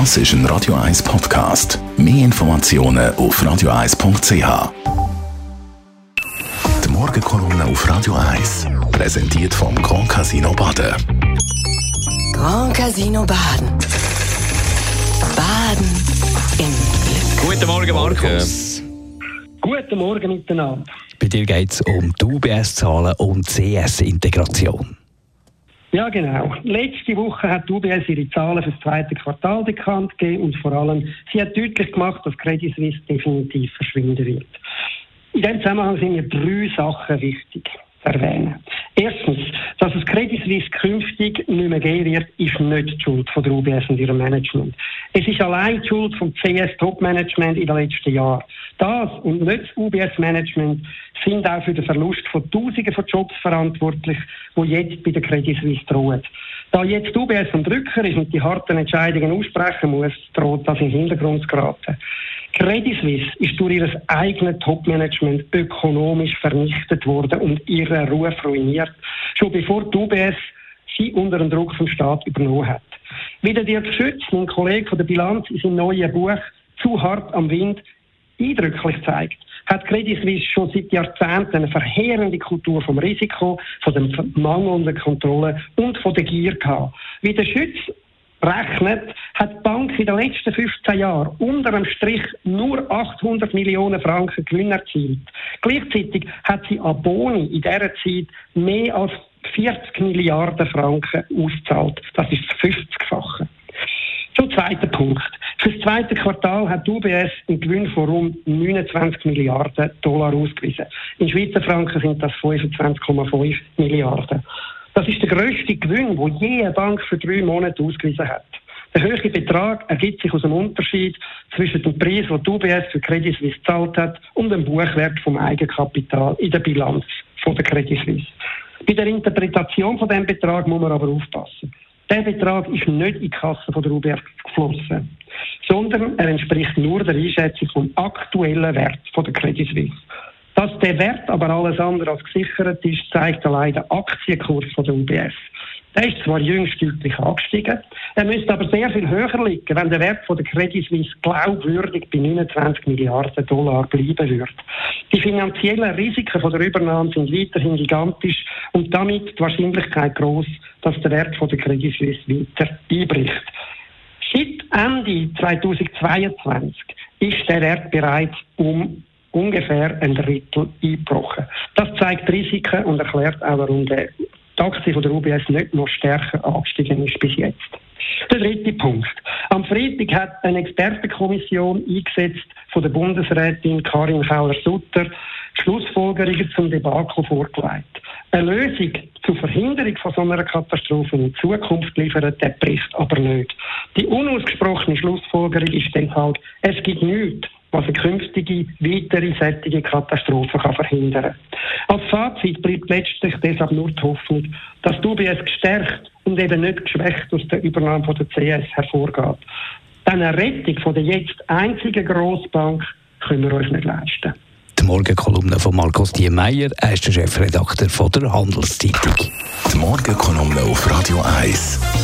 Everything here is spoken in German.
Das ist ein Radio 1 Podcast. Mehr Informationen auf radio1.ch. Die Morgenkolumne auf Radio 1 präsentiert vom Grand Casino Baden. Grand Casino Baden. Baden im Glück. Guten Morgen, Markus. Guten Morgen miteinander. Bei dir geht es um die UBS-Zahlen und CS-Integration. Ja, genau. Letzte Woche hat UBS ihre Zahlen für das zweite Quartal bekannt gegeben und vor allem, sie hat deutlich gemacht, dass Credit Suisse definitiv verschwinden wird. In diesem Zusammenhang sind mir drei Sachen wichtig zu erwähnen. Erstens, dass es Credit Suisse künftig nicht mehr geben wird, ist nicht die Schuld von der UBS und ihrem Management. Es ist allein die Schuld vom CS Top Management in den letzten Jahren. Das und nicht das UBS-Management sind auch für den Verlust von Tausenden von Jobs verantwortlich, die jetzt bei der Credit Suisse drohen. Da jetzt UBS am Drücker ist und die harten Entscheidungen aussprechen muss, droht das in den Hintergrund zu geraten. Credit Suisse ist durch ihr eigenes Top-Management ökonomisch vernichtet worden und ihren Ruf ruiniert, schon bevor die UBS sie unter dem Druck vom Staat übernommen hat. Wie der Dirk Schütz, mein Kollege von der Bilanz, in seinem neuen Buch «Zu hart am Wind» eindrücklich zeigt, hat Credit Suisse schon seit Jahrzehnten eine verheerende Kultur vom Risiko, von der mangelnden Kontrolle und von der Gier gehabt. Wie der Schütz rechnet, hat die Bank in den letzten 15 Jahren unter dem Strich nur 800 Millionen Franken Gewinn erzielt. Gleichzeitig hat sie an Boni in dieser Zeit mehr als 40 Milliarden Franken ausgezahlt. Das ist das 50-fache. Zum zweiten Punkt. Für das zweite Quartal hat UBS einen Gewinn von rund 29 Milliarden Dollar ausgewiesen. In Schweizer Franken sind das 25,5 Milliarden. Das ist der grösste Gewinn, den je eine Bank für drei Monate ausgewiesen hat. Der höhere Betrag ergibt sich aus dem Unterschied zwischen dem Preis, den die UBS für Credit Suisse gezahlt hat, und dem Buchwert vom Eigenkapital in der Bilanz von der Credit Suisse. Bei der Interpretation von diesem Betrag muss man aber aufpassen. Der Betrag ist nicht in die Kasse von der UBS geflossen, sondern er entspricht nur der Einschätzung vom aktuellen Wert von der Credit Suisse. Dass der Wert aber alles andere als gesichert ist, zeigt allein der Aktienkurs von der UBS. Der ist zwar jüngst deutlich angestiegen, er müsste aber sehr viel höher liegen, wenn der Wert von der Credit Suisse glaubwürdig bei 29 Milliarden Dollar bleiben würde. Die finanziellen Risiken von der Übernahme sind weiterhin gigantisch und damit die Wahrscheinlichkeit groß, dass der Wert von der Credit Suisse weiter einbricht. Seit Ende 2022 ist der Wert bereits um ungefähr ein Drittel eingebrochen. Das zeigt Risiken und erklärt auch, warum der die Aktie der UBS nicht noch stärker angestiegen ist bis jetzt. Der dritte Punkt. Am Freitag hat eine Expertenkommission eingesetzt von der Bundesrätin Karin Kauer-Sutter Schlussfolgerungen zum Debakel vorgelegt. Eine Lösung zur Verhinderung von so einer Katastrophe in Zukunft liefert der Bericht aber nicht. Die unausgesprochene Schlussfolgerung ist dann halt, es gibt nichts, was eine künftige weitere sättige Katastrophe kann verhindern Als Fazit bleibt letztlich deshalb nur die Hoffnung, dass die UBS gestärkt und eben nicht geschwächt aus der Übernahme von der CS hervorgeht. Denn eine Rettung von der jetzt einzigen Grossbank können wir uns nicht leisten. Die Morgenkolumne von Markus Diemeyer, er ist der Chefredakteur von der Handelszeitung. Die Morgenkolumne auf Radio 1.